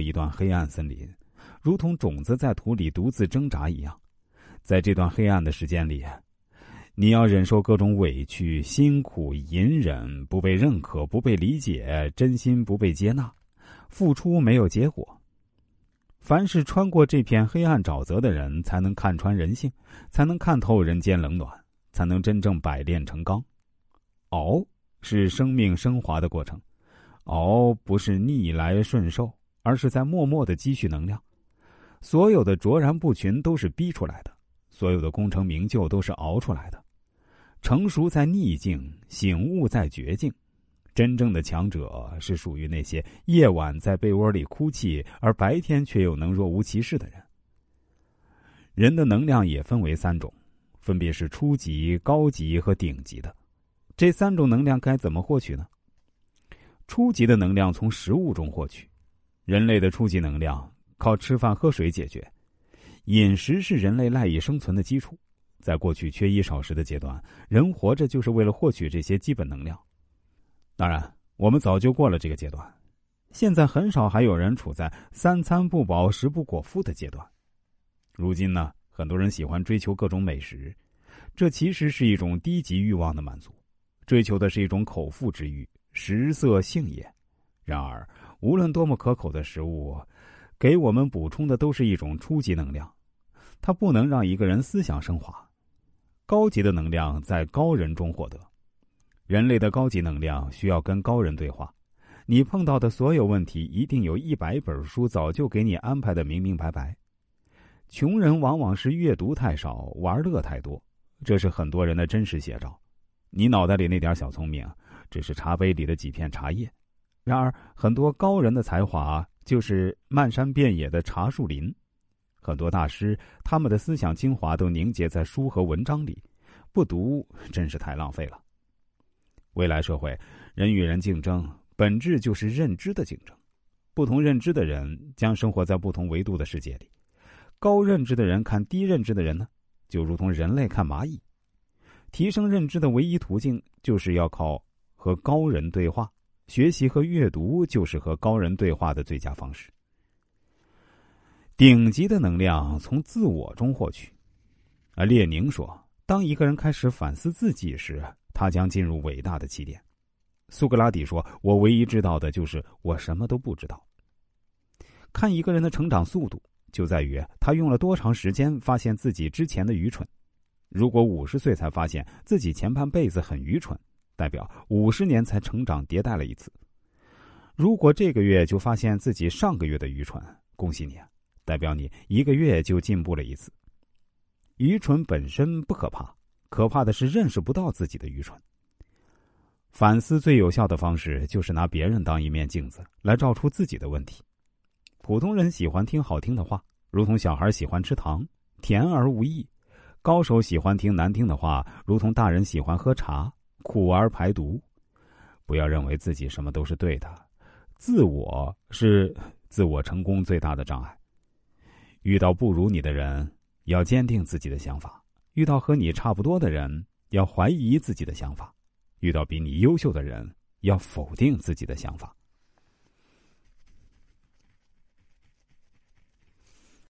一段黑暗森林，如同种子在土里独自挣扎一样。在这段黑暗的时间里，你要忍受各种委屈、辛苦、隐忍，不被认可、不被理解、真心不被接纳，付出没有结果。凡是穿过这片黑暗沼泽的人，才能看穿人性，才能看透人间冷暖，才能真正百炼成钢。熬是生命升华的过程，熬不是逆来顺受，而是在默默的积蓄能量。所有的卓然不群都是逼出来的，所有的功成名就都是熬出来的。成熟在逆境，醒悟在绝境。真正的强者是属于那些夜晚在被窝里哭泣，而白天却又能若无其事的人。人的能量也分为三种，分别是初级、高级和顶级的。这三种能量该怎么获取呢？初级的能量从食物中获取，人类的初级能量靠吃饭喝水解决，饮食是人类赖以生存的基础。在过去缺衣少食的阶段，人活着就是为了获取这些基本能量。当然，我们早就过了这个阶段，现在很少还有人处在三餐不饱、食不果腹的阶段。如今呢，很多人喜欢追求各种美食，这其实是一种低级欲望的满足，追求的是一种口腹之欲、食色性也。然而，无论多么可口的食物，给我们补充的都是一种初级能量，它不能让一个人思想升华。高级的能量在高人中获得。人类的高级能量需要跟高人对话，你碰到的所有问题，一定有一百本书早就给你安排的明明白白。穷人往往是阅读太少，玩乐太多，这是很多人的真实写照。你脑袋里那点小聪明，只是茶杯里的几片茶叶；然而，很多高人的才华就是漫山遍野的茶树林。很多大师，他们的思想精华都凝结在书和文章里，不读真是太浪费了。未来社会，人与人竞争，本质就是认知的竞争。不同认知的人将生活在不同维度的世界里。高认知的人看低认知的人呢，就如同人类看蚂蚁。提升认知的唯一途径，就是要靠和高人对话。学习和阅读就是和高人对话的最佳方式。顶级的能量从自我中获取。而列宁说：“当一个人开始反思自己时。”他将进入伟大的起点。苏格拉底说：“我唯一知道的就是我什么都不知道。”看一个人的成长速度，就在于他用了多长时间发现自己之前的愚蠢。如果五十岁才发现自己前半辈子很愚蠢，代表五十年才成长迭代了一次；如果这个月就发现自己上个月的愚蠢，恭喜你，代表你一个月就进步了一次。愚蠢本身不可怕。可怕的是认识不到自己的愚蠢。反思最有效的方式就是拿别人当一面镜子来照出自己的问题。普通人喜欢听好听的话，如同小孩喜欢吃糖，甜而无益；高手喜欢听难听的话，如同大人喜欢喝茶，苦而排毒。不要认为自己什么都是对的，自我是自我成功最大的障碍。遇到不如你的人，要坚定自己的想法。遇到和你差不多的人，要怀疑自己的想法；遇到比你优秀的人，要否定自己的想法。